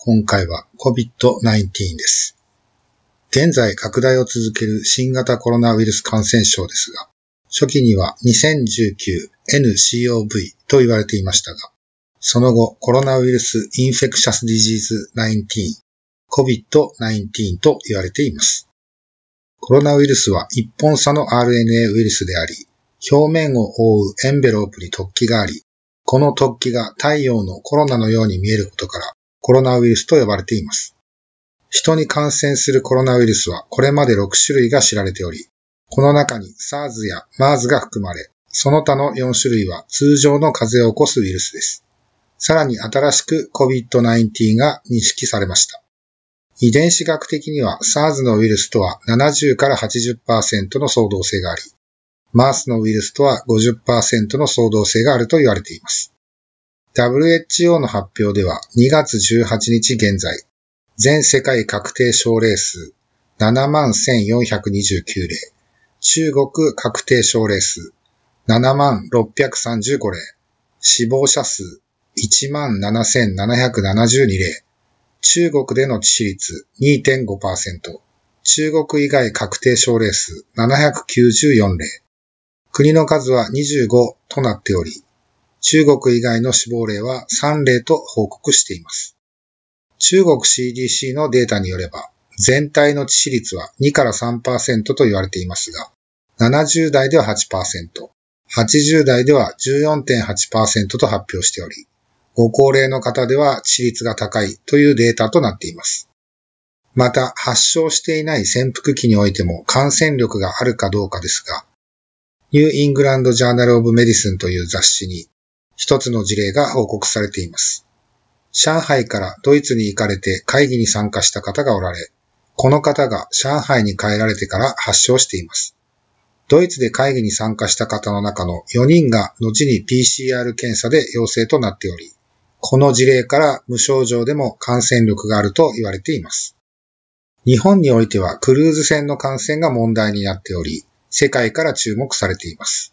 今回は COVID-19 です。現在拡大を続ける新型コロナウイルス感染症ですが、初期には 2019-nCoV と言われていましたが、その後 coronavirus infectious disease 19、COVID-19 と言われています。コロナウイルスは一本鎖の RNA ウイルスであり、表面を覆うエンベロープに突起があり、この突起が太陽のコロナのように見えることから、コロナウイルスと呼ばれています。人に感染するコロナウイルスはこれまで6種類が知られており、この中に SARS や MERS が含まれ、その他の4種類は通常の風邪を起こすウイルスです。さらに新しく COVID-19 が認識されました。遺伝子学的には SARS のウイルスとは70から80%の相動性があり、マースのウイルスとは50%の相動性があると言われています。WHO の発表では2月18日現在、全世界確定症例数71,429例、中国確定症例数76,35例、死亡者数17,772例、中国での致死率2.5%、中国以外確定症例数794例、国の数は25となっており、中国以外の死亡例は3例と報告しています。中国 CDC のデータによれば、全体の致死率は2から3%と言われていますが、70代では8%、80代では14.8%と発表しており、ご高齢の方では致死率が高いというデータとなっています。また、発症していない潜伏期においても感染力があるかどうかですが、 New England Journal of Medicine という雑誌に一つの事例が報告されています。上海からドイツに行かれて会議に参加した方がおられ、この方が上海に帰られてから発症しています。ドイツで会議に参加した方の中の4人が後に PCR 検査で陽性となっており、この事例から無症状でも感染力があると言われています。日本においてはクルーズ船の感染が問題になっており、世界から注目されています。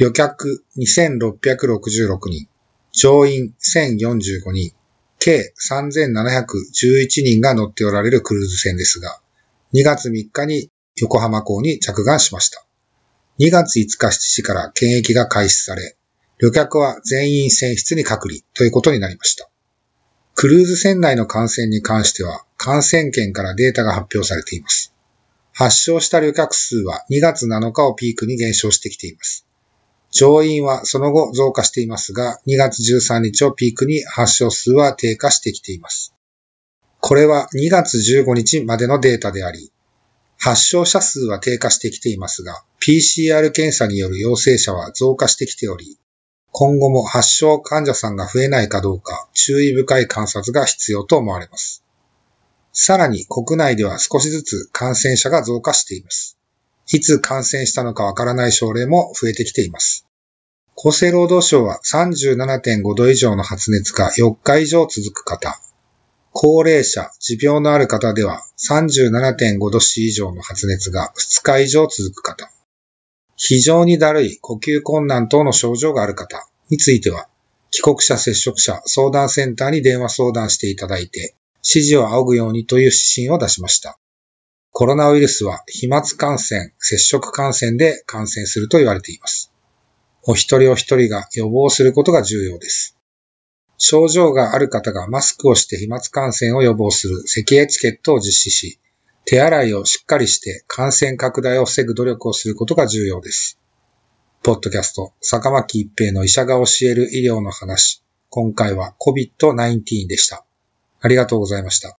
旅客2666人、乗員1045人、計3711人が乗っておられるクルーズ船ですが、2月3日に横浜港に着岸しました。2月5日7時から検疫が開始され、旅客は全員船室に隔離ということになりました。クルーズ船内の感染に関しては、感染圏からデータが発表されています。発症した旅客数は2月7日をピークに減少してきています。乗員はその後増加していますが、2月13日をピークに発症数は低下してきています。これは2月15日までのデータであり、発症者数は低下してきていますが、PCR 検査による陽性者は増加してきており、今後も発症患者さんが増えないかどうか注意深い観察が必要と思われます。さらに国内では少しずつ感染者が増加しています。いつ感染したのかわからない症例も増えてきています。厚生労働省は37.5度以上の発熱が4日以上続く方、高齢者、持病のある方では37.5度 C 以上の発熱が2日以上続く方、非常にだるい呼吸困難等の症状がある方については、帰国者接触者相談センターに電話相談していただいて、指示を仰ぐようにという指針を出しました。コロナウイルスは飛沫感染、接触感染で感染すると言われています。お一人お一人が予防することが重要です。症状がある方がマスクをして飛沫感染を予防する咳エチケットを実施し、手洗いをしっかりして感染拡大を防ぐ努力をすることが重要です。ポッドキャスト、坂巻一平の医者が教える医療の話。今回は COVID-19 でした。ありがとうございました。